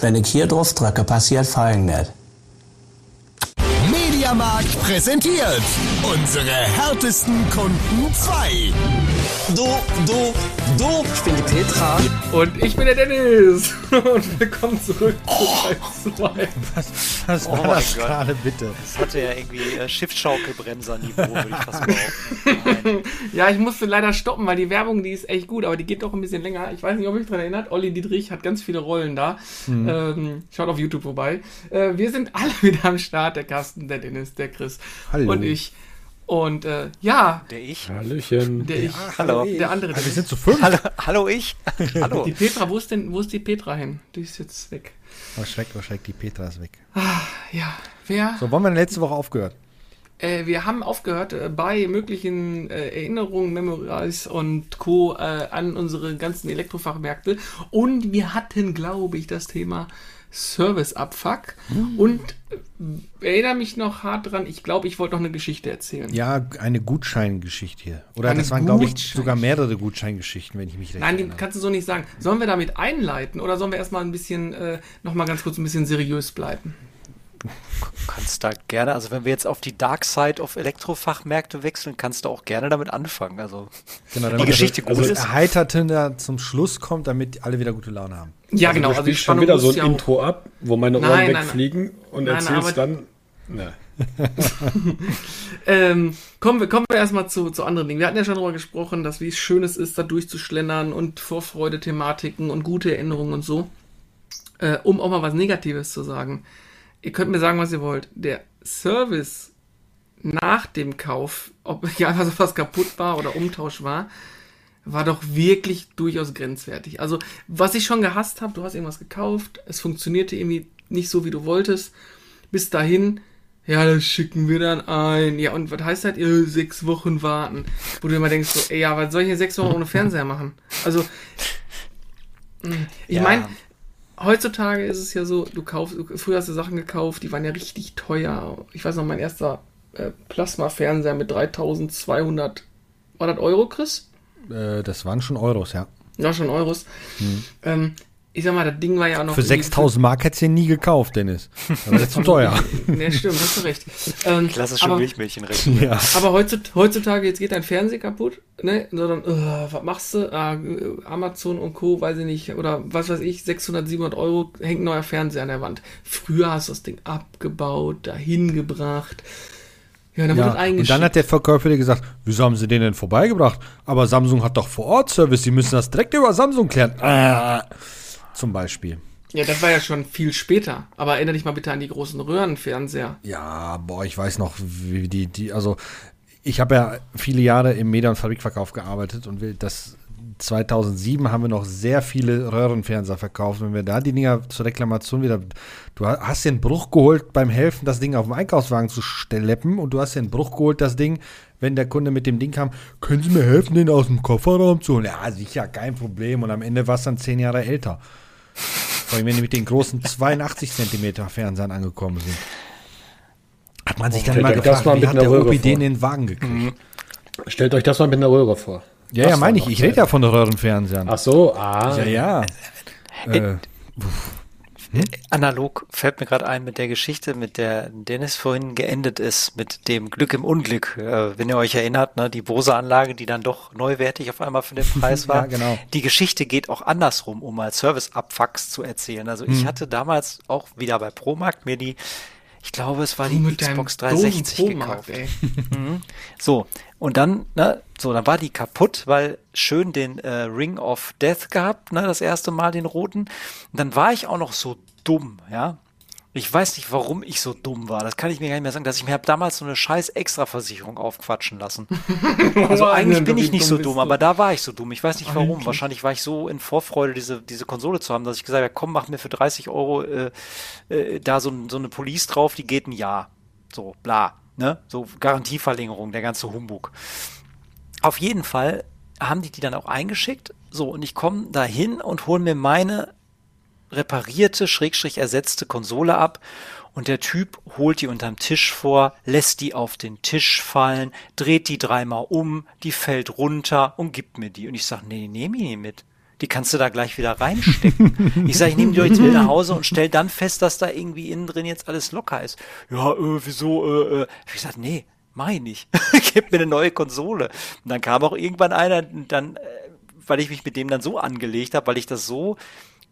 Wenn ich hier drauf drücke, passiert folgendes. Mediamarkt präsentiert unsere härtesten Kunden 2. Du, du, du. Ich bin die Petra. Und ich bin der Dennis. Und willkommen zurück zu Teil 2. Was, was Oh war das Gott. gerade, bitte? Das hatte ja irgendwie äh, Schiffschaukelbremser-Niveau, würde ich fast behaupten. Ja, ich musste leider stoppen, weil die Werbung, die ist echt gut, aber die geht doch ein bisschen länger. Ich weiß nicht, ob ihr euch daran erinnert. Olli Dietrich hat ganz viele Rollen da. Ähm, schaut auf YouTube vorbei. Äh, wir sind alle wieder am Start. Der Carsten, der Dennis, der Chris Hallo. und ich. Und äh, ja, Der ich? Hallöchen. der ich, hallo. der andere. Ah, wir sind zu fünf. Hallo, hallo ich? Hallo. Die Petra, wo ist denn, wo ist die Petra hin? Die ist jetzt weg. Oh, schreck, oh, schreck, die Petra ist weg. Ja, wer? So, wann haben wir denn letzte Woche aufgehört? Äh, wir haben aufgehört äh, bei möglichen äh, Erinnerungen, Memories und Co. Äh, an unsere ganzen Elektrofachmärkte. Und wir hatten, glaube ich, das Thema Service-Abfuck. Und äh, erinnere mich noch hart dran, ich glaube, ich wollte noch eine Geschichte erzählen. Ja, eine Gutscheingeschichte hier. Oder Eine das waren, glaube ich, sogar mehrere Gutscheingeschichten, wenn ich mich recht Nein, die erinnere. kannst du so nicht sagen. Sollen wir damit einleiten oder sollen wir erstmal ein bisschen, äh, nochmal ganz kurz ein bisschen seriös bleiben? Kannst da gerne, also wenn wir jetzt auf die Dark Side of Elektrofachmärkte wechseln, kannst du auch gerne damit anfangen. Also Genau, die Geschichte das, gut das ist. Erheiterte da zum Schluss kommt, damit alle wieder gute Laune haben. Ja, genau. Du Also spielst schon wieder so ein ja Intro ab, wo meine Ohren Nein, nein, wegfliegen und Nein, erzählst dann. Na. Ähm, kommen wir, kommen wir erstmal zu, zu anderen Dingen. Wir hatten ja schon darüber gesprochen, dass wie es schön es ist, da durchzuschlendern und Vorfreude-Thematiken und gute Erinnerungen und so. Äh, um auch mal was Negatives zu sagen. Ihr könnt mir sagen, was ihr wollt. Der Service nach dem Kauf, ob ja einfach was kaputt war oder Umtausch war, war doch wirklich durchaus grenzwertig. Also, was ich schon gehasst habe, du hast irgendwas gekauft, es funktionierte irgendwie nicht so, wie du wolltest. Bis dahin, ja, das schicken wir dann ein. Ja, und was heißt das? Ja, sechs Wochen warten. Wo du immer denkst, so, ey, ja, was soll ich hier sechs Wochen ohne Fernseher machen? Also, ich Ja. meine, heutzutage ist es ja so, du kaufst, früher hast du Sachen gekauft, die waren ja richtig teuer. Ich weiß noch, mein erster äh, Plasma-Fernseher mit 3200, war das Euro, Chris? Äh, das waren schon Euros, ja. Ja, schon Euros. Ähm, ich sag mal, das Ding war ja auch noch. Für irgendwie 6000 Mark hättest du ihn nie gekauft, Dennis. Das ist zu teuer. Ne, stimmt, hast du recht. Ähm, Klassische aber, Milchmädchenrechnung. ja. aber heutzutage, jetzt geht dein Fernseher kaputt, ne? Sondern, äh, was machst du? Ah, äh, Amazon und Co., weiß ich nicht, oder was weiß ich, 600, 700 Euro, hängt ein neuer Fernseher an der Wand. Früher hast du das Ding abgebaut, dahin gebracht. Ja, dann Ja, und dann hat der Verkäufer dir gesagt, wieso haben sie den denn vorbeigebracht? Aber Samsung hat doch vor Ort Service, sie müssen das direkt über Samsung klären. Äh, zum Beispiel. ja, das war ja schon viel später. Aber erinnere dich mal bitte an die großen Röhrenfernseher. Ja, boah, ich weiß noch, wie die, die, also ich habe ja viele Jahre im Media- und Fabrikverkauf gearbeitet und wir- das 2007 haben wir noch sehr viele Röhrenfernseher verkauft. Wenn wir da die Dinger zur Reklamation wieder, du ha- hast einen Bruch geholt beim Helfen, das Ding auf dem Einkaufswagen zu schleppen und du hast einen Bruch geholt, das Ding, wenn der Kunde mit dem Ding kam, können Sie mir helfen, den aus dem Kofferraum zu holen? Ja, sicher, kein Problem. Und am Ende war es dann zehn Jahre älter. Vor allem, wenn die mit den großen 82 Zentimeter Fernsehern angekommen sind. Hat man sich dann das gefragt, mal wie hat der Röhre OPD vor. in den Wagen gekriegt? Stellt euch das mal mit einer Röhre vor. Ja, ja, meine ich. Ich rede ja von Röhrenfernsehern. Ach so, ah. ja, ja. Äh, Analog fällt mir gerade ein mit der Geschichte, mit der Dennis vorhin geendet ist, mit dem Glück im Unglück. Äh, wenn ihr euch erinnert, ne, die Bose-Anlage, die dann doch neuwertig auf einmal für den Preis war. Ja, genau. Die Geschichte geht auch andersrum, um mal Service-Abfucks zu erzählen. Also Hm. ich hatte damals auch wieder bei Promarkt mir die, ich glaube, es war die Xbox doofen 360 Pro-Markt, gekauft. ey. So, und dann, ne, so, dann war die kaputt, weil schön den äh, Ring of Death gehabt, ne, das erste Mal den roten. Und dann war ich auch noch so dumm, ja. Ich weiß nicht, warum ich so dumm war. Das kann ich mir gar nicht mehr sagen, dass ich mir hab damals so eine scheiß Extraversicherung aufquatschen lassen. Also eigentlich bin ich nicht so dumm, aber da war ich so dumm. Ich weiß nicht warum. Wahrscheinlich war ich so in Vorfreude, diese, diese Konsole zu haben, dass ich gesagt habe, komm, mach mir für 30 Euro äh, äh, da so, so eine Police drauf, die geht ein Jahr. So, bla. Ne? So Garantieverlängerung, der ganze Humbug. Auf jeden Fall haben die die dann auch eingeschickt. So, und ich komme da hin und hole mir meine reparierte, schrägstrich ersetzte Konsole ab und der Typ holt die unterm Tisch vor, lässt die auf den Tisch fallen, dreht die dreimal um, die fällt runter und gibt mir die. Und ich sage, nee, nehme ich nicht mit. Die kannst du da gleich wieder reinstecken. ich sage, ich nehme die doch jetzt mit nach Hause und stell dann fest, dass da irgendwie innen drin jetzt alles locker ist. Ja, äh, wieso, äh, äh. Ich sag, nee, mach ich. Gib mir eine neue Konsole. Und dann kam auch irgendwann einer, dann, äh, weil ich mich mit dem dann so angelegt habe, weil ich das so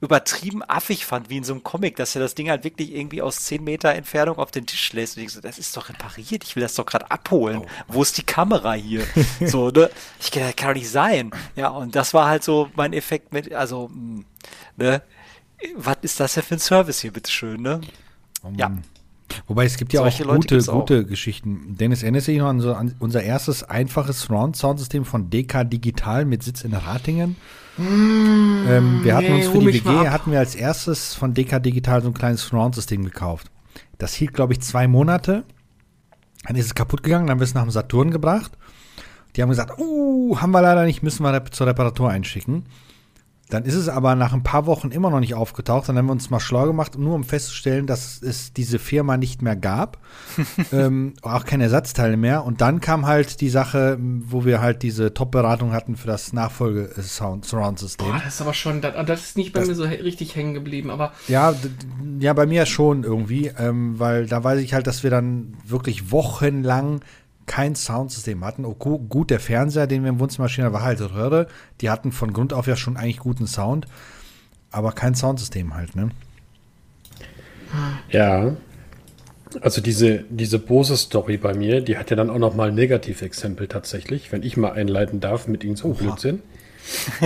übertrieben affig fand, wie in so einem Comic, dass er das Ding halt wirklich irgendwie aus 10 Meter Entfernung auf den Tisch lässt. Und ich so, das ist doch repariert, ich will das doch gerade abholen. Wo ist die Kamera hier? so, ne? Ich das kann doch nicht sein. Ja, und das war halt so mein Effekt mit, also, mh, ne? Was ist das denn für ein Service hier, bitteschön, ne? Ja. Wobei es gibt ja Solche auch Leute gute, gibt's auch. gute Geschichten. Dennis, erinnerst du dich noch an, so, an unser erstes einfaches Surround-Soundsystem von DK Digital mit Sitz in Ratingen? ähm, wir hatten nee, uns für die WG, hatten wir als erstes von DK Digital so ein kleines Surround-System gekauft. Das hielt, glaube ich, zwei Monate. Dann ist es kaputt gegangen, dann haben wir es nach dem Saturn gebracht. Die haben gesagt, uh, haben wir leider nicht, müssen wir zur Reparatur einschicken. Dann ist es aber nach ein paar Wochen immer noch nicht aufgetaucht. Dann haben wir uns mal schlau gemacht, nur um festzustellen, dass es diese Firma nicht mehr gab. ähm, auch keine Ersatzteile mehr. Und dann kam halt die Sache, wo wir halt diese Top-Beratung hatten für das Nachfolge-Surround-System. Das ist aber schon, das, das ist nicht bei mir so richtig hängen geblieben, aber Ja, ja, bei mir schon irgendwie, ähm, weil da weiß ich halt, dass wir dann wirklich wochenlang kein Soundsystem hatten. Oh, gu gut, der Fernseher, den wir im Wohnzimmer stehen, war halt Röhre. Die hatten von Grund auf ja schon eigentlich guten Sound, aber kein Soundsystem halt, ne? Ja. Also diese, diese Bose-Story bei mir, die hat ja dann auch noch mal ein Negativexempel tatsächlich, wenn ich mal einleiten darf mit Ihnen zum Blödsinn.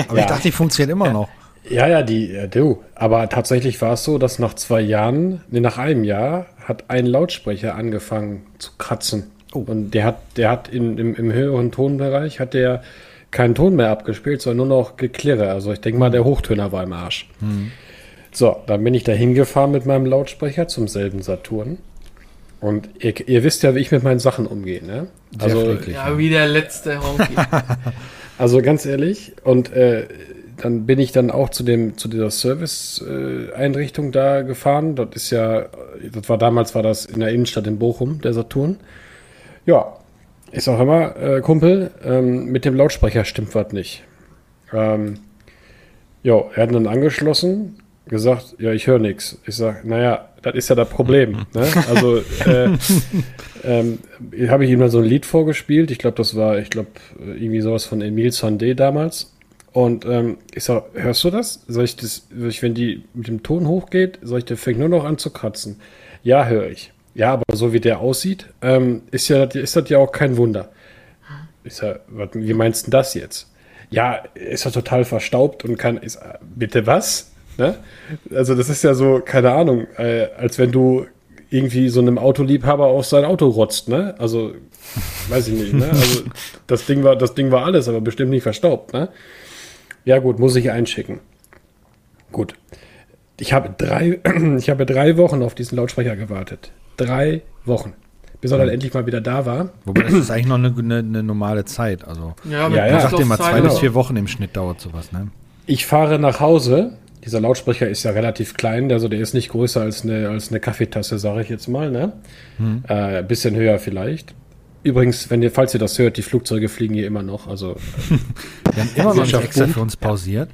Aber ich dachte, die funktioniert immer noch. Ja, ja, die, äh, du. Aber tatsächlich war es so, dass nach zwei Jahren, nee, nach einem Jahr, hat ein Lautsprecher angefangen zu kratzen. Und der hat, der hat in, im, im höheren Tonbereich hat der keinen Ton mehr abgespielt, sondern nur noch Geklirre. Also ich denke mal, der Hochtöner war im Arsch. So, dann bin ich da hingefahren mit meinem Lautsprecher zum selben Saturn. Und ihr, ihr wisst ja, wie ich mit meinen Sachen umgehe, ne? Also, ja, wie der letzte Honky. also ganz ehrlich, und äh, dann bin ich dann auch zu dem zu dieser Service-Einrichtung da gefahren. Das ist ja, das war damals war das in der Innenstadt in Bochum, der Saturn. Ja, ist auch immer, äh, Kumpel, ähm, mit dem Lautsprecher stimmt was nicht. Ähm, jo, er hat dann angeschlossen, gesagt, ja, ich höre nichts. Ich sag, naja, das ist ja das Problem. ne? Also äh, ähm, habe ich ihm dann so ein Lied vorgespielt. Ich glaube, das war, ich glaube, irgendwie sowas von Emile Sandé damals. Und ähm, ich sag, hörst du das? Soll ich das, soll ich, wenn die mit dem Ton hochgeht, soll ich, der fängt nur noch an zu kratzen. Ja, höre ich. Ja, aber so wie der aussieht, ähm, ist ja, ist das ja auch kein Wunder. Ich sag, was, wie meinst du denn das jetzt? Ja, ist er total verstaubt und kann, ist, bitte was? Ne? Also das ist ja so, keine Ahnung, äh, als wenn du irgendwie so einem Autoliebhaber auf sein Auto rotzt, ne? Also, weiß ich nicht, ne? Also das Ding war, das Ding war alles, aber bestimmt nicht verstaubt, ne? Ja gut, muss ich einschicken. Gut. Ich habe drei, ich habe drei Wochen auf diesen Lautsprecher gewartet. Drei Wochen. Bis er dann endlich mal wieder da war. Wobei das ist eigentlich noch eine, eine, eine normale Zeit. Also, Ja, Ja, ja. ich sag dir mal, zwei bis vier Wochen im Schnitt dauert sowas, ne? Ich fahre nach Hause. Dieser Lautsprecher ist ja relativ klein, also der ist nicht größer als eine, als eine Kaffeetasse, sage ich jetzt mal. Ne? Äh, bisschen höher vielleicht. Übrigens, wenn ihr, falls ihr das hört, die Flugzeuge fliegen hier immer noch. Also, Wir haben immer noch nicht extra für uns pausiert.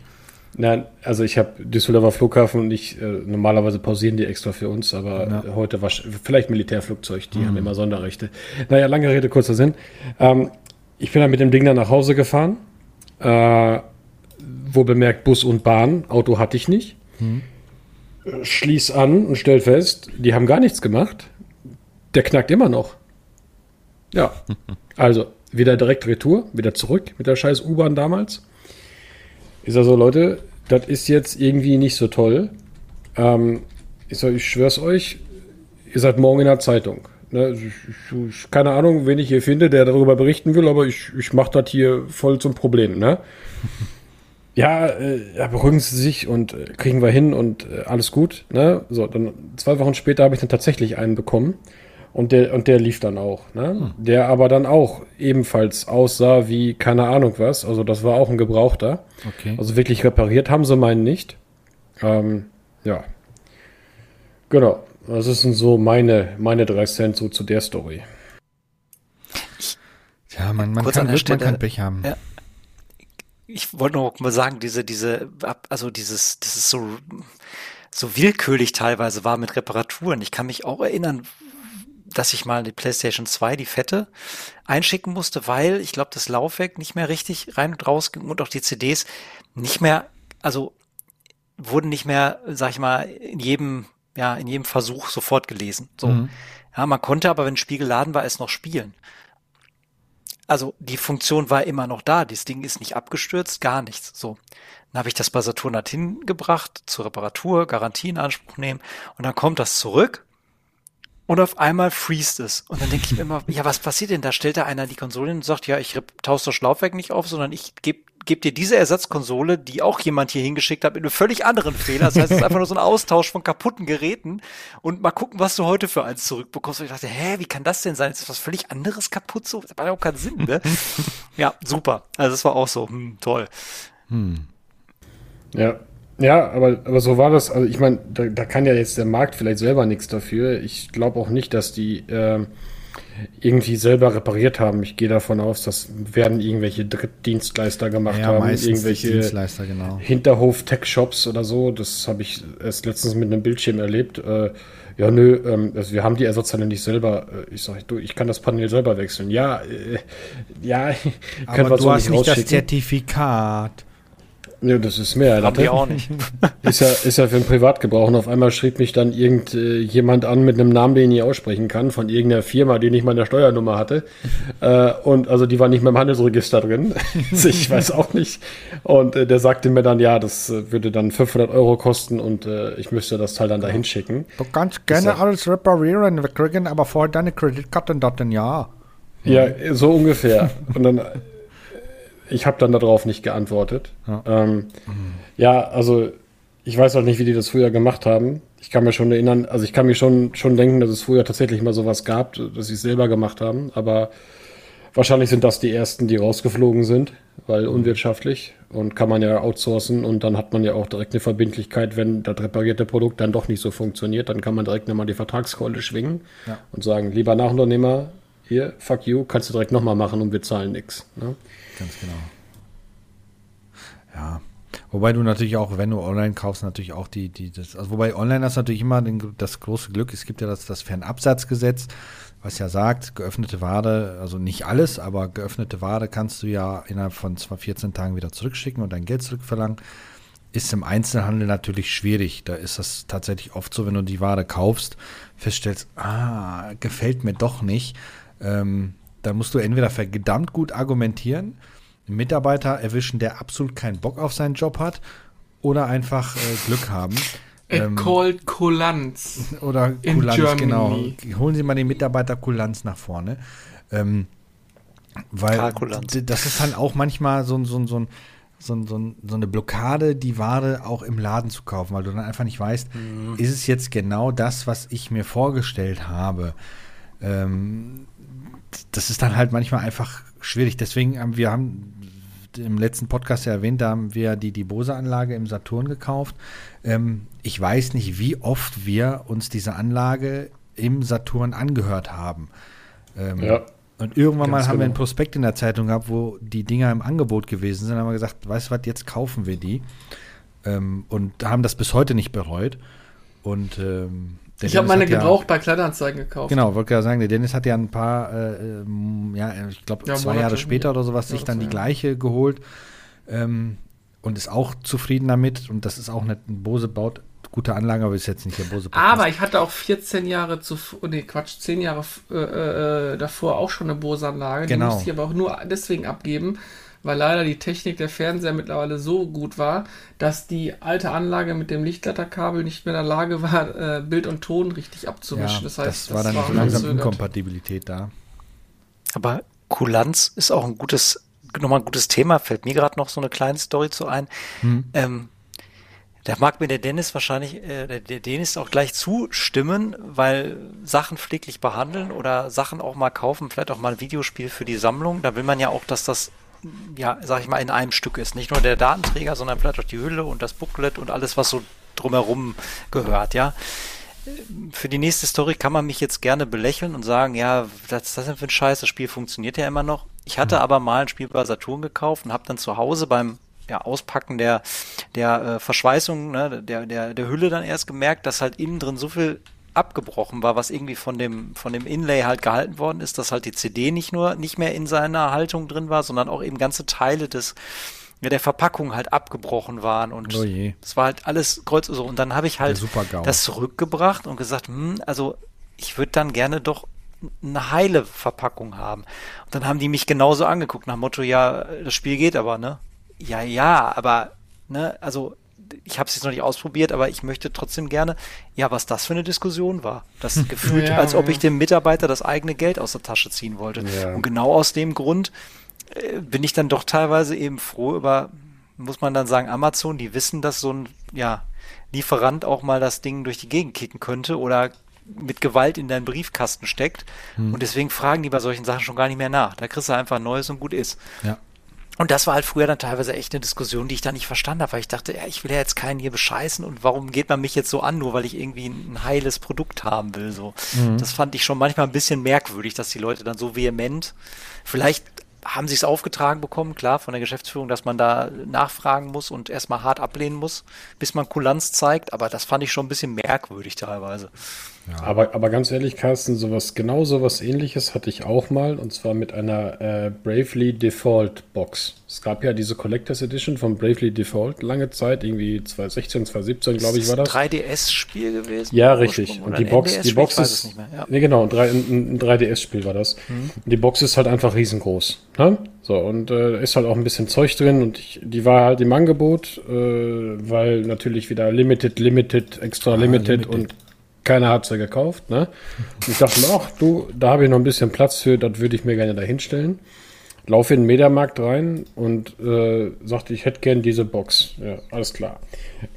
Nein, also ich habe Düsseldorfer Flughafen und ich, äh, normalerweise pausieren die extra für uns, aber Ja. heute war vielleicht Militärflugzeug, die haben immer Sonderrechte. Naja, lange Rede, kurzer Sinn. Ähm, ich bin dann mit dem Ding dann nach Hause gefahren. Äh, wo bemerkt Bus und Bahn, Auto hatte ich nicht. Äh, Schließ an und stell fest, die haben gar nichts gemacht. Der knackt immer noch. Ja, also wieder direkt Retour, wieder zurück mit der scheiß U-Bahn damals. Ist also, Leute, das ist jetzt irgendwie nicht so toll. Ähm, ich, sag, ich schwör's euch, ihr seid morgen in der Zeitung. Ne, ich, ich, keine Ahnung, wen ich hier finde, der darüber berichten will, aber ich, ich mache das hier voll zum Problem. Ne? ja, äh, ja, beruhigen Sie sich und äh, kriegen wir hin und äh, alles gut. Ne? So, dann zwei Wochen später habe ich dann tatsächlich einen bekommen und der und der lief dann auch. Ne? Der aber dann auch ebenfalls aussah wie keine Ahnung was. Also das war auch ein Gebrauchter. Okay. Also wirklich repariert haben sie meinen nicht. Ähm, ja. Genau. Das sind so meine, meine drei Cent so zu der Story. Ja, man, man, Kurz kann, Glück, man kann Pech haben. Ja. ich wollte noch mal sagen, diese, diese, also dieses, das ist so, so willkürlich teilweise war mit Reparaturen. Ich kann mich auch erinnern, dass ich mal die PlayStation 2, die fette, einschicken musste, weil ich glaube, das Laufwerk nicht mehr richtig rein und raus ging und auch die CDs nicht mehr, also wurden nicht mehr, sag ich mal, in jedem, ja, in jedem Versuch sofort gelesen. So. Mhm. Ja, man konnte aber, wenn ein Spiel geladen war, es noch spielen. Also die Funktion war immer noch da. Das Ding ist nicht abgestürzt, gar nichts. So. Dann habe ich das bei Saturnat hingebracht zur Reparatur, Garantie in Anspruch nehmen und dann kommt das zurück und auf einmal freest es. Und dann denke ich mir immer, ja, was passiert denn? Da stellt da einer die Konsole hin und sagt, ja, ich tausche das Laufwerk nicht auf, sondern ich gebe geb dir diese Ersatzkonsole, die auch jemand hier hingeschickt hat, mit einem völlig anderen Fehler. Das heißt, es ist einfach nur so ein Austausch von kaputten Geräten und mal gucken, was du heute für eins zurückbekommst. Und ich dachte, hä, wie kann das denn sein? Ist was völlig anderes kaputt? So, das macht ja auch keinen Sinn, ne? ja, super. Also das war auch so, hm, toll. Hm. Ja, ja, aber, aber so war das. Also ich meine, da, da kann ja jetzt der Markt vielleicht selber nichts dafür. Ich glaube auch nicht, dass die äh, irgendwie selber repariert haben. Ich gehe davon aus, das werden irgendwelche Drittdienstleister gemacht ja, haben, irgendwelche Dienstleister, genau. Hinterhof-Tech-Shops oder so. Das habe ich erst letztens mit einem Bildschirm erlebt. Äh, ja, nö, ähm, also wir haben die Ersatzteile nicht selber. Äh, ich sage, du, ich kann das Panel selber wechseln. Ja, äh, ja, aber du hast nicht das Zertifikat. Ja, das ist mehr. Haben die auch nicht. Ist ja, ist ja für den Privatgebrauch. Und auf einmal schrieb mich dann irgendjemand an mit einem Namen, den ich nicht aussprechen kann, von irgendeiner Firma, die nicht mal eine Steuernummer hatte. äh, und also die war nicht mehr im Handelsregister drin. ich weiß auch nicht. Und äh, der sagte mir dann, ja, das äh, würde dann 500 Euro kosten und äh, ich müsste das Teil dann dahin schicken. Du kannst gerne so. alles reparieren, wir kriegen aber vorher deine Kreditkartendaten, ja. Ja, so ungefähr. Und dann ich habe dann darauf nicht geantwortet. Ja. Ähm, mhm. ja, also ich weiß auch nicht, wie die das früher gemacht haben. Ich kann mir schon erinnern, also ich kann mir schon, schon denken, dass es früher tatsächlich mal sowas gab, dass sie es selber gemacht haben, aber wahrscheinlich sind das die ersten, die rausgeflogen sind, weil mhm. unwirtschaftlich und kann man ja outsourcen und dann hat man ja auch direkt eine Verbindlichkeit, wenn das reparierte Produkt dann doch nicht so funktioniert, dann kann man direkt nochmal die Vertragskeule schwingen ja. und sagen, lieber Nachunternehmer, hier, fuck you, kannst du direkt nochmal machen und wir zahlen nichts. Ne? Ganz genau. Ja. Wobei du natürlich auch, wenn du online kaufst, natürlich auch die, die, das, also wobei online hast natürlich immer den, das große Glück, es gibt ja das, das Fernabsatzgesetz, was ja sagt, geöffnete Ware, also nicht alles, aber geöffnete Ware kannst du ja innerhalb von 14 Tagen wieder zurückschicken und dein Geld zurückverlangen. Ist im Einzelhandel natürlich schwierig. Da ist das tatsächlich oft so, wenn du die Ware kaufst, feststellst, ah, gefällt mir doch nicht. Ähm, da musst du entweder verdammt gut argumentieren, einen Mitarbeiter erwischen, der absolut keinen Bock auf seinen Job hat, oder einfach äh, Glück haben. It ähm, called Kulanz. Oder Kulanz, genau. Holen Sie mal den Mitarbeiter Kulanz nach vorne. Ähm, weil das ist dann auch manchmal so, so, so, so, so, so eine Blockade, die Ware auch im Laden zu kaufen, weil du dann einfach nicht weißt, mhm. ist es jetzt genau das, was ich mir vorgestellt habe. Ähm, das ist dann halt manchmal einfach schwierig. Deswegen haben wir haben im letzten Podcast ja erwähnt, da haben wir die, die Bose-Anlage im Saturn gekauft. Ähm, ich weiß nicht, wie oft wir uns diese Anlage im Saturn angehört haben. Ähm, ja. Und irgendwann mal haben genau. wir einen Prospekt in der Zeitung gehabt, wo die Dinger im Angebot gewesen sind. Da haben wir gesagt, weißt du was, jetzt kaufen wir die. Ähm, und haben das bis heute nicht bereut. Und ähm, ich habe meine gebraucht ja, bei Kleinanzeigen gekauft. Genau, wollte gerade sagen, der Dennis hat ja ein paar, äh, ja, ich glaube ja, zwei Monate, Jahre später oder sowas, sich dann die gleiche geholt ähm, und ist auch zufrieden damit. Und das ist auch eine Bose baut gute Anlage, aber ist jetzt nicht der Bose. Podcast. Aber ich hatte auch 14 Jahre zuvor, nee, Quatsch, 10 Jahre äh, äh, davor auch schon eine Bose-Anlage. Genau. Die musste ich aber auch nur deswegen abgeben, weil leider die Technik der Fernseher mittlerweile so gut war, dass die alte Anlage mit dem Lichtleiterkabel nicht mehr in der Lage war, äh, Bild und Ton richtig abzumischen. Ja, das heißt, das war dann war so langsam Inkompatibilität da. Aber Kulanz ist auch ein gutes, nochmal ein gutes Thema. Fällt mir gerade noch so eine kleine Story zu ein. Hm. Ähm, da mag mir der Dennis wahrscheinlich, äh, der Dennis auch gleich zustimmen, weil Sachen pfleglich behandeln oder Sachen auch mal kaufen, vielleicht auch mal ein Videospiel für die Sammlung. Da will man ja auch, dass das ja, sag ich mal, in einem Stück ist. Nicht nur der Datenträger, sondern vielleicht auch die Hülle und das Booklet und alles, was so drumherum gehört, ja. für die nächste Story kann man mich jetzt gerne belächeln und sagen, ja, was ist das denn für ein Scheiß? Das Spiel funktioniert ja immer noch. Ich hatte aber mal ein Spiel bei Saturn gekauft und habe dann zu Hause beim ja, Auspacken der, der äh, Verschweißung, ne, der, der, der Hülle dann erst gemerkt, dass halt innen drin so viel abgebrochen war, was irgendwie von dem, von dem Inlay halt gehalten worden ist, dass halt die CD nicht nur nicht mehr in seiner Haltung drin war, sondern auch eben ganze Teile des, ja, der Verpackung halt abgebrochen waren und Oh es war halt alles kreuz so. Und dann habe ich halt das zurückgebracht und gesagt, hm, also ich würde dann gerne doch eine heile Verpackung haben. Und dann haben die mich genauso angeguckt nach dem Motto, ja, das Spiel geht aber, ne? Ja, ja, aber, ne, also ich habe es jetzt noch nicht ausprobiert, aber ich möchte trotzdem gerne, ja, was das für eine Diskussion war. Das gefühlt, Ja, als ob ich dem Mitarbeiter das eigene Geld aus der Tasche ziehen wollte. Ja. Und genau aus dem Grund äh, bin ich dann doch teilweise eben froh über, muss man dann sagen, Amazon, die wissen, dass so ein, ja, Lieferant auch mal das Ding durch die Gegend kicken könnte oder mit Gewalt in deinen Briefkasten steckt. Und deswegen fragen die bei solchen Sachen schon gar nicht mehr nach. Da kriegst du einfach ein neues und gut ist. Ja. Und das war halt früher dann teilweise echt eine Diskussion, die ich da nicht verstanden habe, weil ich dachte, ja, ich will ja jetzt keinen hier bescheißen und warum geht man mich jetzt so an, nur weil ich irgendwie ein heiles Produkt haben will, so. Das fand ich schon manchmal ein bisschen merkwürdig, dass die Leute dann so vehement, vielleicht haben sie es aufgetragen bekommen, klar, von der Geschäftsführung, dass man da nachfragen muss und erstmal hart ablehnen muss, bis man Kulanz zeigt, aber das fand ich schon ein bisschen merkwürdig teilweise. Aber, aber ganz ehrlich, Carsten, sowas, genau sowas ähnliches hatte ich auch mal und zwar mit einer äh, Bravely Default Box. Es gab ja diese Collectors Edition von Bravely Default lange Zeit, irgendwie 2016, 2017, glaube ich, war das. 3DS-Spiel gewesen? Ja, richtig. Und die ein Box, die Box ist. mehr. Ja. Nee, genau, ein, ein, ein 3DS-Spiel war das. Die Box ist halt einfach riesengroß. Ne? So, und äh, ist halt auch ein bisschen Zeug drin und ich, die war halt im Angebot, äh, weil natürlich wieder Limited, Limited, Extra Limited, Limited. und keiner hat sie gekauft. Ne? Ich dachte mir, ach du, da habe ich noch ein bisschen Platz für, das würde ich mir gerne da hinstellen. Laufe in den Mediamarkt rein und äh, sagte, ich hätte gern diese Box. Ja, alles klar.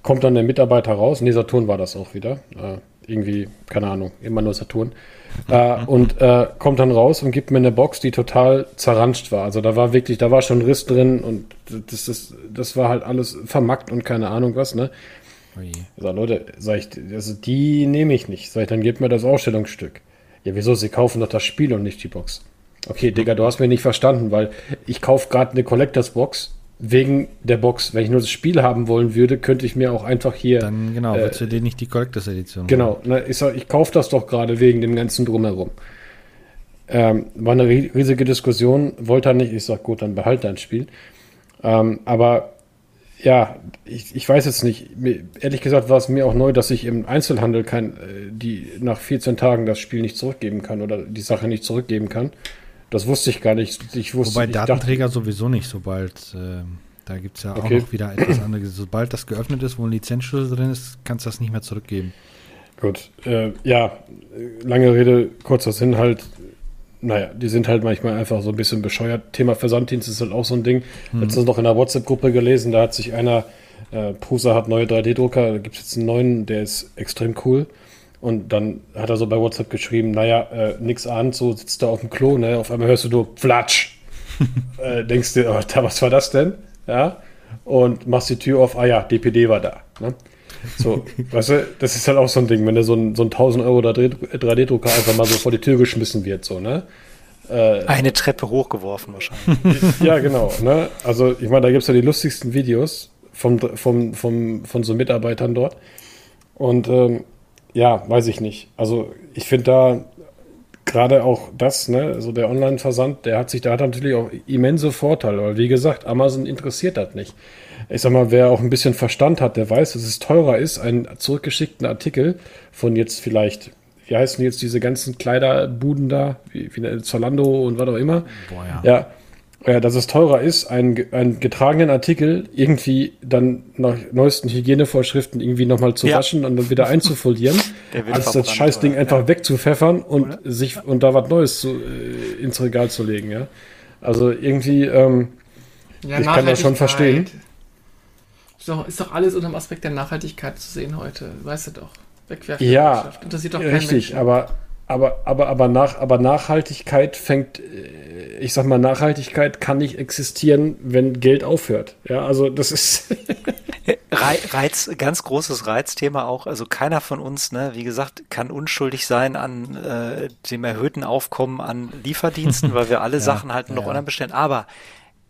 Kommt dann der Mitarbeiter raus, nee, Saturn war das auch wieder. Äh, irgendwie, keine Ahnung, immer nur Saturn. Äh, und äh, kommt dann raus und gibt mir eine Box, die total zerranscht war. Also da war wirklich, da war schon Riss drin und das, das, das war halt alles vermackt und keine Ahnung was, ne? Je. Ich sag, Leute, sag ich, also die nehme ich nicht. Sag ich, dann gebt mir das Ausstellungsstück. Ja, wieso? Sie kaufen doch das Spiel und nicht die Box. Okay, Digga, du hast mich nicht verstanden, weil ich kaufe gerade eine Collectors Box wegen der Box. Wenn ich nur das Spiel haben wollen würde, könnte ich mir auch einfach hier. Dann genau, äh, würdest du dir nicht die Collectors Edition Genau, ne, ich, sag, ich kaufe das doch gerade wegen dem ganzen Drumherum. Ähm, war eine ri- riesige Diskussion, wollte er nicht. Ich sag, gut, dann behalt dein Spiel. Ähm, aber ja, ich, ich weiß jetzt nicht. Mir, ehrlich gesagt war es mir auch neu, dass ich im Einzelhandel kein, äh, die nach 14 Tagen das Spiel nicht zurückgeben kann oder die Sache nicht zurückgeben kann. Das wusste ich gar nicht. Ich wusste, Wobei ich dachte- Datenträger sowieso nicht, sobald, ähm, da gibt es ja Okay. auch noch wieder etwas anderes. Sobald das geöffnet ist, wo ein Lizenzschlüssel drin ist, kannst du das nicht mehr zurückgeben. Gut, äh, ja, äh, lange Rede, kurzer Sinn halt. Naja, die sind halt manchmal einfach so ein bisschen bescheuert. Thema Versanddienst ist halt auch so ein Ding. Letztens noch in der WhatsApp-Gruppe gelesen, da hat sich einer, äh, Prusa hat neue 3D-Drucker, da gibt es jetzt einen neuen, der ist extrem cool. Und dann hat er so bei WhatsApp geschrieben, naja, äh, nix ahnt, so sitzt er auf dem Klo, ne? Auf einmal hörst du nur Flatsch. äh, denkst dir, oh, da, was war das denn? Ja. Und machst die Tür auf, ah ja, DPD war da. Ne? So, weißt du, das ist halt auch so ein Ding, wenn da so ein, so ein 1000 Euro 3D-Drucker einfach mal so vor die Tür geschmissen wird, so, ne? Eine Treppe hochgeworfen wahrscheinlich. Ja, genau, ne? Also, ich meine, da gibt es ja die lustigsten Videos vom, vom, vom, von so Mitarbeitern dort. Und ähm, ja, weiß ich nicht. Also, ich finde da gerade auch das, ne, also der Online-Versand, der hat sich, der hat natürlich auch immense Vorteile, weil wie gesagt, Amazon interessiert das nicht. Ich sag mal, wer auch ein bisschen Verstand hat, der weiß, dass es teurer ist, einen zurückgeschickten Artikel von jetzt vielleicht, wie heißen jetzt diese ganzen Kleiderbuden da, wie, wie Zalando und was auch immer. Boah, ja. Ja, dass es teurer ist, einen, einen getragenen Artikel irgendwie dann nach neuesten Hygienevorschriften irgendwie nochmal zu Ja. waschen und dann wieder einzufolieren, als das Scheißding oder? einfach Ja. wegzupfeffern und sich und da was Neues zu, äh, ins Regal zu legen, ja. Also irgendwie, ähm, Ja, Ich kann das schon verstehen. Ist doch, ist doch alles unter dem Aspekt der Nachhaltigkeit zu sehen heute. Weißt du doch. Wegwerfen. ja, Interessiert doch keinen richtig, Menschen. aber aber aber aber nach aber Nachhaltigkeit fängt äh, ich sag mal, Nachhaltigkeit kann nicht existieren, wenn Geld aufhört. Ja, also das ist. Reiz, ganz großes Reizthema auch. Also keiner von uns, ne, wie gesagt, kann unschuldig sein an äh, dem erhöhten Aufkommen an Lieferdiensten, weil wir alle ja, Sachen halt noch ja. online bestellen. Aber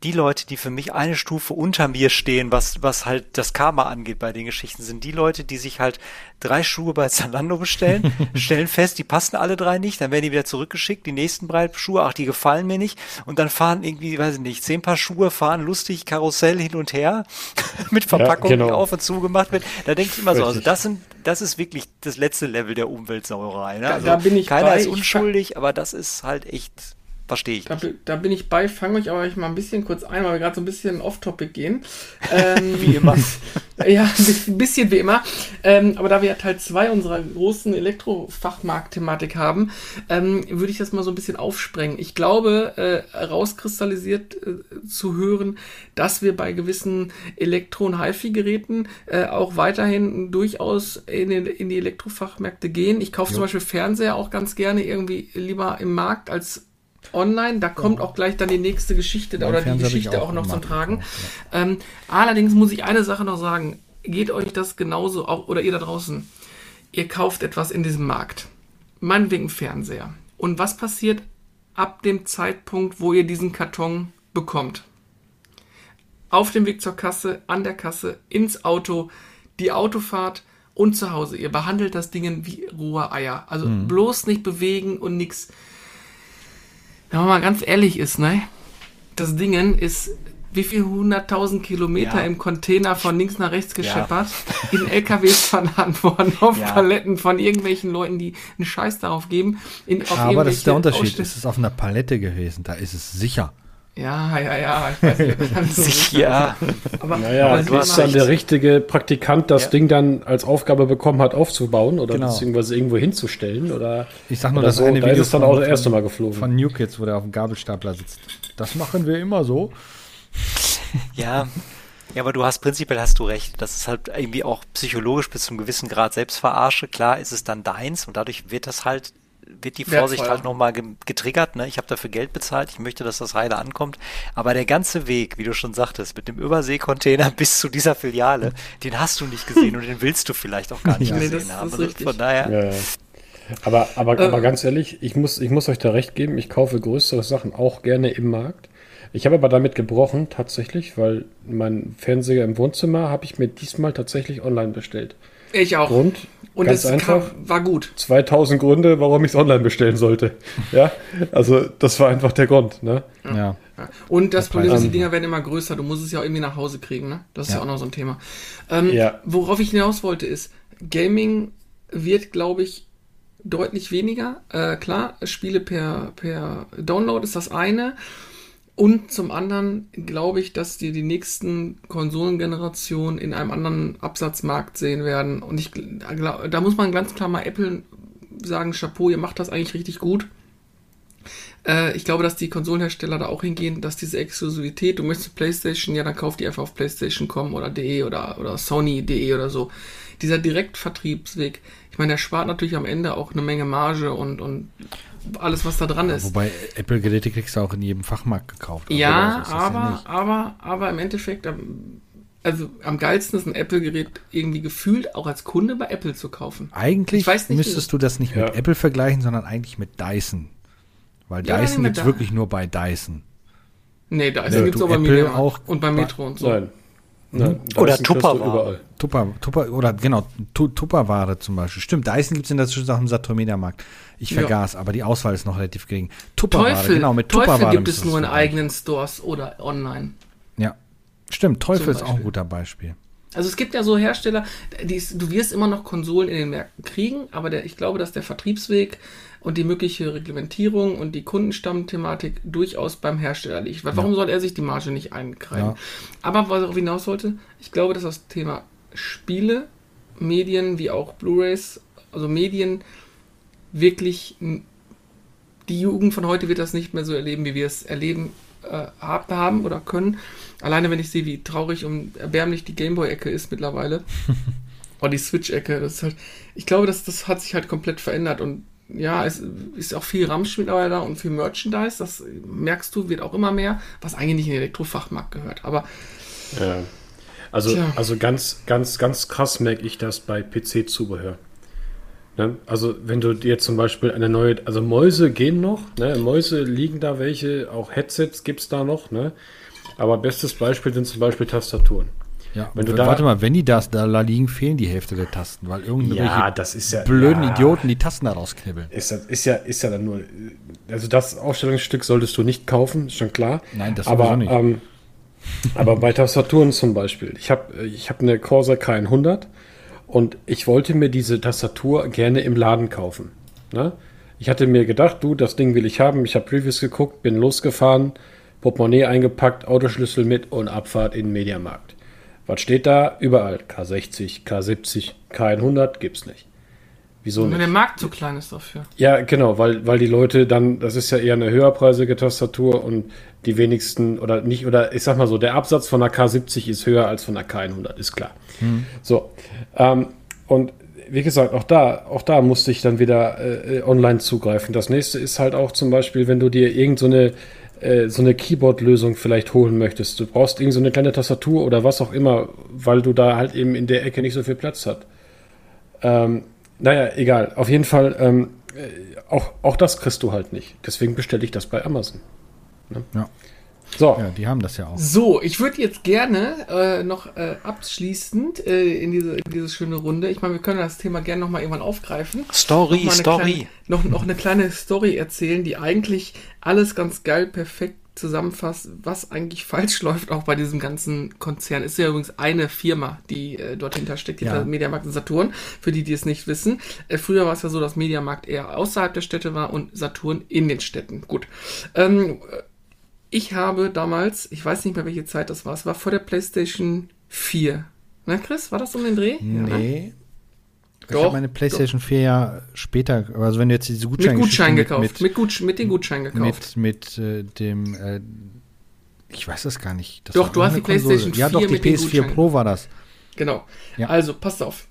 die Leute, die für mich eine Stufe unter mir stehen, was, was halt das Karma angeht bei den Geschichten, sind die Leute, die sich halt drei Schuhe bei Zalando bestellen, stellen fest, die passen alle drei nicht, dann werden die wieder zurückgeschickt, die nächsten drei Schuhe, ach, die gefallen mir nicht, und dann fahren irgendwie, weiß ich nicht, zehn Paar Schuhe, fahren lustig Karussell hin und her, mit Verpackung, ja, genau. die auf und zu gemacht wird. Da denke ich immer Richtig. so, also das sind, das ist wirklich das letzte Level der Umweltsauerei. Ne? Also da, bin ich keiner bei. ist unschuldig, aber das ist halt echt Verstehe ich. Da, da, bin ich bei, fange euch aber mal ein bisschen kurz ein, weil wir gerade so ein bisschen off-topic gehen. Ähm, wie immer. ja, ein bisschen wie immer. Ähm, aber da wir ja Teil 2 unserer großen Elektrofachmarkt-Thematik haben, ähm, würde ich das mal so ein bisschen aufsprengen. Ich glaube, äh, rauskristallisiert äh, zu hören, dass wir bei gewissen Elektro- und HiFi-Geräten äh, auch weiterhin durchaus in, den, in die Elektrofachmärkte gehen. Ich kaufe zum Beispiel Fernseher auch ganz gerne irgendwie lieber im Markt als online. Da kommt auch gleich dann die nächste Geschichte mein oder Fernseher die Geschichte auch, auch noch zum Tragen. Ja. ähm, allerdings muss ich eine Sache noch sagen. Geht euch das genauso auch oder ihr da draußen? Ihr kauft etwas in diesem Markt. Meinetwegen Fernseher. Und was passiert ab dem Zeitpunkt, wo ihr diesen Karton bekommt? Auf dem Weg zur Kasse, an der Kasse, ins Auto, die Autofahrt und zu Hause. Ihr behandelt das Ding wie rohe Eier. Also mhm. bloß nicht bewegen und nichts wenn man mal ganz ehrlich ist, ne? Das Ding ist wie viel hunderttausend Kilometer ja. im Container von links nach rechts gescheppert, ja. in LKWs verladen worden, auf ja. Paletten von irgendwelchen Leuten, die einen Scheiß darauf geben. In, Aber das ist der Unterschied. Es ist auf einer Palette gewesen, da ist es sicher. Ja, ja, ja, ich weiß nicht, so ja. Aber, naja, aber du hast dann der richtige Praktikant das ja. Ding dann als Aufgabe bekommen hat, aufzubauen oder genau. beziehungsweise irgendwo hinzustellen oder. Ich sag nur, das so, eine da Video ist dann auch das erste Mal geflogen. Von New Kids, wo der auf dem Gabelstapler sitzt. Das machen wir immer so. Ja. Ja, aber du hast prinzipiell hast du recht. Das ist halt irgendwie auch psychologisch bis zum gewissen Grad Selbstverarsche. Klar ist es dann deins und dadurch wird das halt wird die Vorsicht halt nochmal getriggert. Ne? Ich habe dafür Geld bezahlt, ich möchte, dass das heile ankommt. Aber der ganze Weg, wie du schon sagtest, mit dem Überseekontainer bis zu dieser Filiale, den hast du nicht gesehen und den willst du vielleicht auch gar nicht ja. gesehen nee, das, haben. Das also von daher. Ja, ja. Aber, aber, äh, aber ganz ehrlich, ich muss, ich muss euch da recht geben, ich kaufe größere Sachen auch gerne im Markt. Ich habe aber damit gebrochen, tatsächlich, weil mein Fernseher im Wohnzimmer habe ich mir diesmal tatsächlich online bestellt. Ich auch. Grund, und Ganz es einfach, kam, war gut. 2000 Gründe, warum ich es online bestellen sollte. Ja, also das war einfach der Grund. Ne? Ja. ja. Und das Problem ist, die Dinger werden immer größer. Du musst es ja auch irgendwie nach Hause kriegen. Ne? Das ist ja, ja auch noch so ein Thema. Ähm, ja. Worauf ich hinaus wollte ist, Gaming wird, glaube ich, deutlich weniger. Äh, klar, Spiele per, per Download ist das eine. Und zum anderen glaube ich, dass die die nächsten Konsolengenerationen in einem anderen Absatzmarkt sehen werden. Und ich da muss man ganz klar mal Apple sagen, Chapeau, ihr macht das eigentlich richtig gut. Äh, ich glaube, dass die Konsolenhersteller da auch hingehen, dass diese Exklusivität, du möchtest Playstation, ja, dann kauf die einfach auf Playstation.com oder de oder, oder Sony.de oder so. Dieser Direktvertriebsweg, ich meine, der spart natürlich am Ende auch eine Menge Marge und, und alles, was da dran ist. Wobei Apple-Geräte kriegst du auch in jedem Fachmarkt gekauft. Also ja, aber, ja aber, aber im Endeffekt, ähm, also am geilsten ist ein Apple-Gerät irgendwie gefühlt auch als Kunde bei Apple zu kaufen. Eigentlich nicht, müsstest du das nicht ja. mit Apple vergleichen, sondern eigentlich mit Dyson. Weil ja, Dyson gibt es wirklich nur bei Dyson. Nee, Dyson ja, gibt es auch bei Apple auch und bei Metro und so. Nein. Nein, oder Tupperware. Tupper, Tupper, oder genau, Tupperware zum Beispiel. Stimmt, Dyson gibt es in der Zwischenzeit auch im Saturn-Media-Markt. Ich vergaß, ja. aber die Auswahl ist noch relativ gering. Tupperware, Teufel, genau, mit Teufel Tupperware gibt es nur in eigenen Stores oder online. Ja, stimmt, Teufel ist auch ein guter Beispiel. Also es gibt ja so Hersteller, die, du wirst immer noch Konsolen in den Märkten kriegen, aber der, ich glaube, dass der Vertriebsweg und die mögliche Reglementierung und die Kundenstammthematik durchaus beim Hersteller liegt. Weil warum ja. soll er sich die Marge nicht einkreiden? Ja. Aber was darauf hinaus wollte, ich glaube, dass das Thema Spiele, Medien wie auch Blu-rays, also Medien wirklich die Jugend von heute wird das nicht mehr so erleben, wie wir es erleben äh, haben oder können. Alleine wenn ich sehe, wie traurig und erbärmlich die Gameboy-Ecke ist mittlerweile. oder die Switch-Ecke. Das ist halt, ich glaube, dass das hat sich halt komplett verändert und ja, es ist auch viel Ramsch mittlerweile da und viel Merchandise. Das merkst du, wird auch immer mehr, was eigentlich nicht in den Elektrofachmarkt gehört. Aber Ja. Also, Tja. also ganz, ganz, ganz krass merke ich das bei PC-Zubehör. Ne? Also, wenn du dir zum Beispiel eine neue, also Mäuse gehen noch, ne? Mäuse liegen da welche, auch Headsets gibt es da noch, ne? Aber bestes Beispiel sind zum Beispiel Tastaturen. Ja, Wenn du da- warte mal, wenn die das da liegen, fehlen die Hälfte der Tasten, weil irgendwelche Ja, das ist ja. blöden ja, Idioten die Tasten da rausknibbeln. Ist, das, ist, ja, ist ja dann nur. Also, das Ausstellungsstück solltest du nicht kaufen, ist schon klar. Nein, das aber, nicht. Ähm, aber bei Tastaturen zum Beispiel. Ich habe ich hab eine Corsair K100 und ich wollte mir diese Tastatur gerne im Laden kaufen. Ne? Ich hatte mir gedacht, du, das Ding will ich haben. Ich habe Previews geguckt, bin losgefahren, Portemonnaie eingepackt, Autoschlüssel mit und Abfahrt in den Mediamarkt. Was steht da? Überall. K60, K70, K100 gibt's nicht. Wieso wenn nicht? der Markt zu klein ist dafür. Ja, genau, weil, weil die Leute dann, das ist ja eher eine höherpreisige Tastatur und die wenigsten oder nicht, oder ich sag mal so, der Absatz von einer K70 ist höher als von einer K100, ist klar. So, ähm, und wie gesagt, auch da, auch da musste ich dann wieder äh, online zugreifen. Das nächste ist halt auch zum Beispiel, wenn du dir irgend so eine, äh, so eine Keyboard-Lösung vielleicht holen möchtest. Du brauchst irgend so eine kleine Tastatur oder was auch immer, weil du da halt eben in der Ecke nicht so viel Platz hast. Ähm, naja, egal. Auf jeden Fall, ähm, äh, auch, auch das kriegst du halt nicht. Deswegen bestelle ich das bei Amazon. Ne? Ja. So, Ja, die haben das ja auch. So, ich würde jetzt gerne äh, noch äh, abschließend äh, in, diese, in diese schöne Runde, ich meine, wir können das Thema gerne nochmal irgendwann aufgreifen. Story, noch Story. Kleine, noch, noch eine kleine Story erzählen, die eigentlich alles ganz geil, perfekt zusammenfasst, was eigentlich falsch läuft, auch bei diesem ganzen Konzern. Ist ja übrigens eine Firma, die äh, dort hinter steckt, die Ja. Mediamarkt und Saturn, für die, die es nicht wissen. Äh, früher war es ja so, dass Mediamarkt eher außerhalb der Städte war und Saturn in den Städten. Gut. Ähm, ich habe damals, ich weiß nicht mehr, welche Zeit das war, es war vor der PlayStation 4. Na, Chris, war das um den Dreh? Ja, ne? Nee. Ich Doch, habe meine PlayStation 4 ja später, also wenn du jetzt diese Mit Gutschein gekauft. Mit, Mit, Gutsch mit den Gutschein gekauft. mit, mit äh, dem, äh, ich weiß das gar nicht. Das Doch, du hast die PlayStation Ja, doch, 4 die mit den PS4 Gutscheinen. Pro war das. Genau. Ja. Also, passt auf.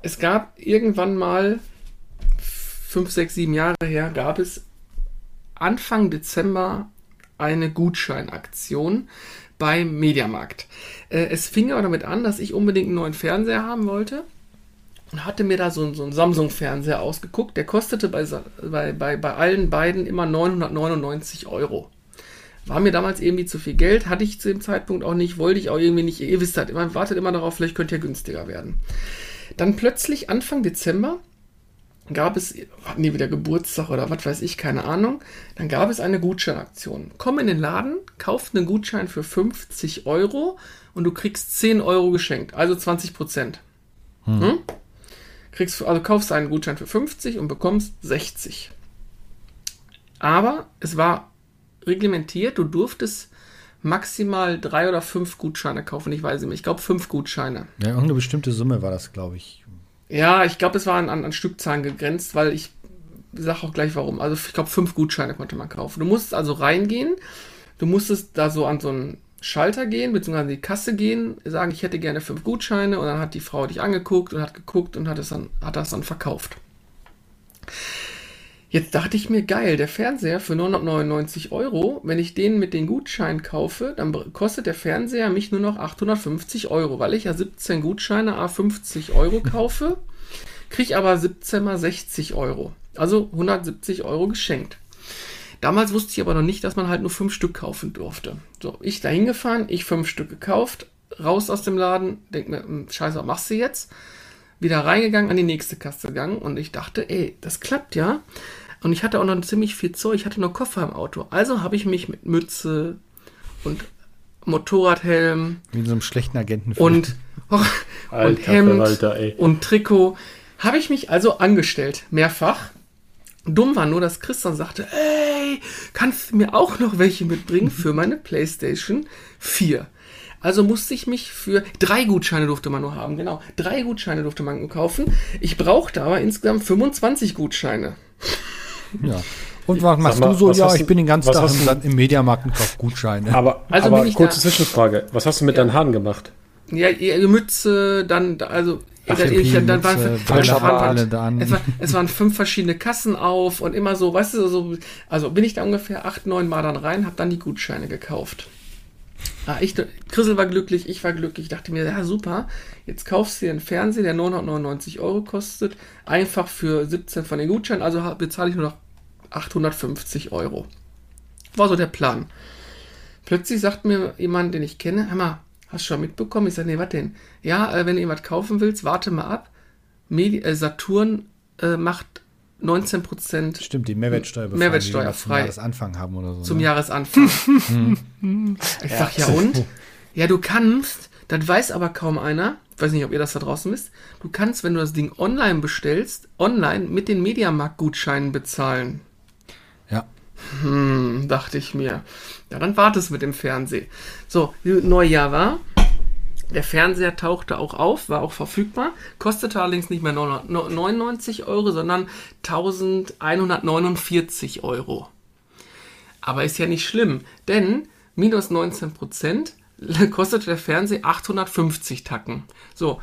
Es gab irgendwann mal, fünf, sechs, sieben Jahre her, gab es Anfang Dezember eine Gutscheinaktion beim Mediamarkt. Äh, es fing aber damit an, dass ich unbedingt einen neuen Fernseher haben wollte und hatte mir da so, so einen Samsung-Fernseher ausgeguckt. Der kostete bei, bei, bei, bei allen beiden immer 999 Euro. War mir damals irgendwie zu viel Geld, hatte ich zu dem Zeitpunkt auch nicht, wollte ich auch irgendwie nicht. Ihr wisst halt, man wartet immer darauf, vielleicht könnte ja günstiger werden. Dann plötzlich Anfang Dezember gab es, hatten die wieder Geburtstag oder was weiß ich, keine Ahnung. Dann gab es eine Gutscheinaktion. Komm in den Laden, kauf einen Gutschein für 50 Euro und du kriegst 10 Euro geschenkt, also 20 Prozent. Hm? Kriegst, also kaufst einen Gutschein für 50 und bekommst 60. Aber es war reglementiert, du durftest maximal drei oder fünf Gutscheine kaufen. Ich weiß nicht mehr. Ich glaube fünf Gutscheine. Ja, irgendeine bestimmte Summe war das, glaube ich. Ja, ich glaube, es war an, an, Stückzahlen gegrenzt, weil ich sage auch gleich warum. Also ich glaube, fünf Gutscheine konnte man kaufen. Du musstest also reingehen, du musstest da so an so einen Schalter gehen, beziehungsweise an die Kasse gehen, sagen, ich hätte gerne fünf Gutscheine und dann hat die Frau dich angeguckt und hat geguckt und hat, es dann, hat das dann verkauft. Jetzt dachte ich mir, geil, der Fernseher für 999 Euro, wenn ich den mit den Gutscheinen kaufe, dann kostet der Fernseher mich nur noch 850 Euro, weil ich ja 17 Gutscheine a 50 Euro kaufe, kriege aber 17 mal 60 Euro. Also 170 Euro geschenkt. Damals wusste ich aber noch nicht, dass man halt nur fünf Stück kaufen durfte. So, ich da hingefahren, ich fünf Stück gekauft, raus aus dem Laden, denk mir, hm, scheiße, was machst du jetzt? Wieder reingegangen, an die nächste Kasse gegangen und ich dachte, ey, das klappt ja. Und ich hatte auch noch ziemlich viel Zeug, ich hatte nur Koffer im Auto. Also habe ich mich mit Mütze und Motorradhelm Wie in so einem schlechten Agenten. und, und Alter Hemd Verwalter, ey. und Trikot. Habe ich mich also angestellt, mehrfach. Dumm war nur, dass Christian sagte, ey, kannst du mir auch noch welche mitbringen für meine Playstation 4? Also musste ich mich für drei Gutscheine durfte man nur haben, genau. Drei Gutscheine durfte man nur kaufen. Ich brauchte aber insgesamt 25 Gutscheine. Ja. Und was machst mal, du so? Ja, ich bin den ganzen Tag im, du- im Mediamarkt und kauf Gutscheine. Aber, Also aber ich kurze da- Zwischenfrage. Was hast du mit Ja. deinen Haaren gemacht? Ja, ihre Mütze, dann, also Ach, dann, ich, waren, äh, es, waren, Brille da an. es, war, es waren fünf verschiedene Kassen auf und immer so, weißt du, so, also bin ich da ungefähr acht, neun Mal dann rein, habe dann die Gutscheine gekauft. Ah, ich, Chrisel war glücklich, ich war glücklich, dachte mir, ja super, jetzt kaufst du dir einen Fernseher, der 999 Euro kostet, einfach für 17 von den Gutscheinen, also bezahle ich nur noch 850 Euro. War so der Plan. Plötzlich sagt mir jemand, den ich kenne, hör mal, hast du schon mitbekommen? Ich sage, nee, was denn? Ja, äh, wenn du irgendwas kaufen willst, warte mal ab. Medi äh, Saturn äh, macht 19% Stimmt, die Mehrwertsteuer Mehrwertsteuerfrei. Das Anfang haben oder so. zum ne? Jahresanfang. ich sag, ja und? Ja, du kannst, das weiß aber kaum einer, ich weiß nicht, ob ihr das da draußen wisst, du kannst, wenn du das Ding online bestellst, online mit den Mediamarkt-Gutscheinen bezahlen. Hm, dachte ich mir. Ja, dann wartest mit dem Fernseh. So, Neujahr war. Der Fernseher tauchte auch auf, war auch verfügbar, kostete allerdings nicht mehr 99 Euro, sondern 1149 Euro. Aber ist ja nicht schlimm, denn minus 19% kostete der Fernseher 850 Tacken. So,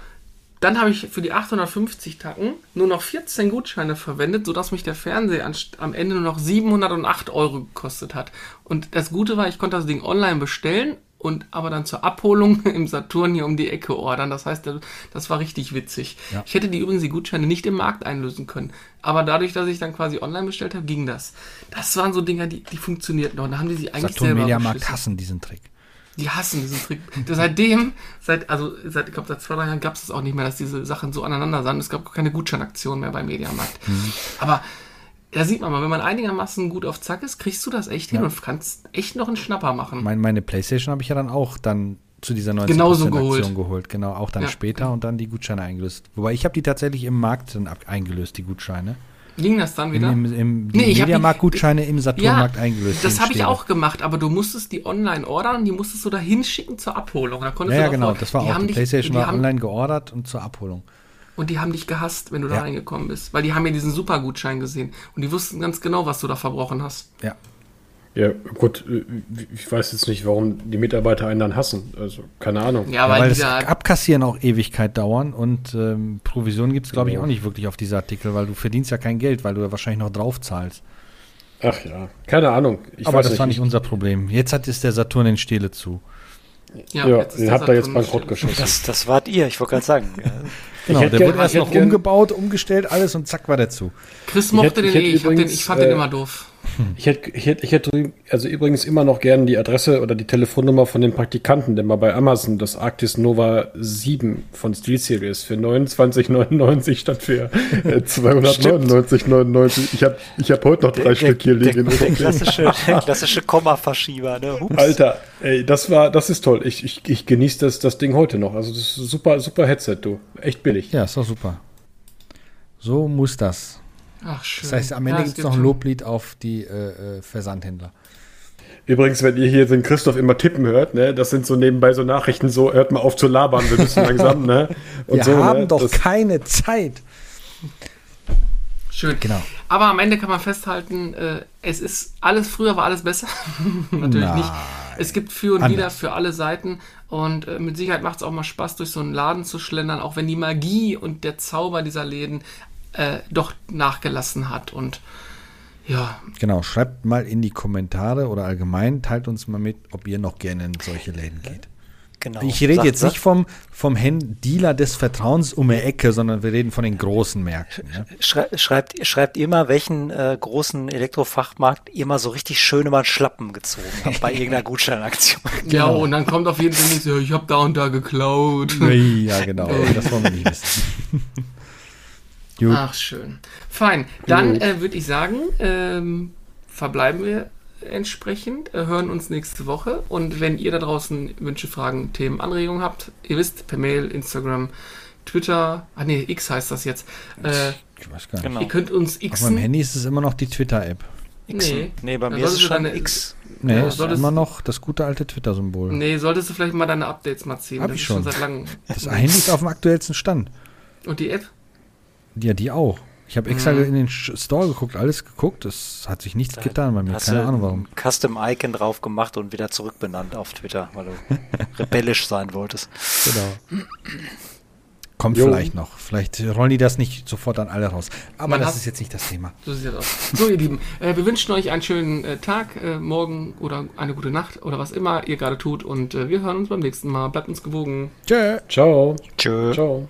dann habe ich für die 850 Tacken nur noch 14 Gutscheine verwendet, sodass mich der Fernseher am Ende nur noch 708 Euro gekostet hat. Und das Gute war, ich konnte das Ding online bestellen und aber dann zur Abholung im Saturn hier um die Ecke ordern. Das heißt, das war richtig witzig. Ja. Ich hätte die übrigens die Gutscheine nicht im Markt einlösen können. Aber dadurch, dass ich dann quasi online bestellt habe, ging das. Das waren so Dinger, die, die funktionierten noch. Da haben die sich eigentlich Saturn selber Mediamarkt beschissen. hassen diesen Trick. Die hassen diesen Trick. Seitdem, seit, also seit, ich glaube, seit zwei, drei Jahren gab es das auch nicht mehr, dass diese Sachen so aneinander sind. Es gab keine Gutscheinaktion mehr beim Mediamarkt. Mhm. Aber da sieht man mal, wenn man einigermaßen gut auf Zack ist, kriegst du das echt hin Ja. und kannst echt noch einen Schnapper machen. Mein, meine Playstation habe ich ja dann auch dann zu dieser 90% Genauso Aktion geholt. geholt. Genau, auch dann Ja. später und dann die Gutscheine eingelöst. Wobei ich habe die tatsächlich im Markt dann ab eingelöst, die Gutscheine. Ging das dann wieder? im, im, die Nee, ich die- Mediamarkt-Gutscheine im Saturnmarkt eingelöst. Das die habe ich auch gemacht, aber du musstest die online ordern die musstest du da hinschicken zur Abholung. Da konntest Ja, ja, du genau, davor- das war auch. Die dich- Playstation die war online geordert und zur Abholung. Und die haben dich gehasst, wenn du da Ja. reingekommen bist. Weil die haben ja diesen Supergutschein gesehen. Und die wussten ganz genau, was du da verbrochen hast. Ja. Ja, gut, äh, ich weiß jetzt nicht, warum die Mitarbeiter einen dann hassen. Also, keine Ahnung. Ja, Ja, weil, weil die das da Abkassieren auch Ewigkeit dauern und ähm, Provision gibt es, glaube ich, auch nicht wirklich auf diese Artikel, weil du verdienst ja kein Geld, weil du ja wahrscheinlich noch drauf zahlst. Ach ja, keine Ahnung. Ich Aber weiß das war nicht unser Problem. Jetzt hat es der Saturn in Stele zu. Ja, jetzt ist den habt ihr jetzt bankrott geschossen. Das, das wart ihr, ich wollte gerade sagen. Ja. Genau, hätte der wurde erst ich hätte noch umgebaut, umgestellt, alles und zack war der zu. Chris mochte hätte- ich den hätte eh. Ich, hab den, übrigens, ich fand den äh, immer doof. Ich hätte, ich hätte, ich hätte also übrigens immer noch gern die Adresse oder die Telefonnummer von dem Praktikanten, der mal bei Amazon das Arctis Nova 7 von SteelSeries für 29,99 statt für äh, 299,99. Ich habe ich hab heute noch drei Stück hier der, liegen. der, der klassische, der klassische Kommaverschieber. Ne? Hups. Alter, ey, das war, das ist toll. Ich, ich, ich genieße das, das Ding heute noch. Also das ist ein super, super Headset, du. Echt billig. Ja, ist doch super. So muss das. Ach, schön. Das heißt, am Ende Ja, gibt es noch ein schon- Loblied auf die äh, äh, Versandhändler. Übrigens, wenn ihr hier den Christoph immer tippen hört, ne, das sind so nebenbei so Nachrichten, so hört mal auf zu labern, wir müssen langsam, ne? Und Wir so, haben ne? doch das, keine Zeit. Schön. Genau. Aber am Ende kann man festhalten, äh, es ist alles, früher war alles besser. Natürlich Nein. nicht. Es gibt für und Anders. wieder für alle Seiten. Und äh, mit Sicherheit macht es auch mal Spaß, durch so einen Laden zu schlendern, auch wenn die Magie und der Zauber dieser Läden äh, doch nachgelassen hat. Und ja, Genau, schreibt mal in die Kommentare oder allgemein, teilt uns mal mit, ob ihr noch gerne in solche Läden geht. Genau. Ich rede jetzt nicht vom, vom Dealer des Vertrauens um die Ecke, sondern wir reden von den großen Märkten. Ne? Schrei schreibt, schreibt ihr mal, welchen äh, großen Elektrofachmarkt ihr mal so richtig schön über den Schlappen gezogen habt bei irgendeiner Gutscheinaktion. ja, und dann kommt auf jeden Fall nicht so, ich habe da und da geklaut. Ja, genau, das wollen wir nicht wissen. Gut. Ach, schön. Fein. Dann äh, würde ich sagen, ähm, verbleiben wir entsprechend, äh, hören uns nächste Woche. Und wenn ihr da draußen Wünsche, Fragen, Themen, Anregungen habt, ihr wisst, per Mail, Instagram, Twitter, ah nee, X heißt das jetzt. Äh, Ich weiß gar nicht. Genau. Ihr könnt uns Auf meinem. Handy ist es immer noch die Twitter-App. Xen. Nee. Nee, bei mir ist es schon deine- X. Nee, Ja, ist immer noch das gute alte Twitter-Symbol. Nee, solltest du vielleicht mal deine Updates mal ziehen. Hab das ich ist schon schon. seit langem. Das Handy ist auf dem aktuellsten Stand. Und die App? Ja, die auch. Ich habe extra Mhm. in den Store geguckt, alles geguckt. Es hat sich nichts getan bei mir. Hast Keine du Ahnung warum. ein Custom-Icon drauf gemacht und wieder zurückbenannt auf Twitter, weil du rebellisch sein wolltest. Genau. Kommt Jo. vielleicht noch. Vielleicht rollen die das nicht sofort an alle raus. Aber Man das ist jetzt nicht das Thema. So sieht das aus. So, ihr Lieben, äh, wir wünschen euch einen schönen äh, Tag, äh, morgen oder eine gute Nacht oder was immer ihr gerade tut. Und äh, wir hören uns beim nächsten Mal. Bleibt uns gewogen. Tschö. Ciao. Tschö. Ciao.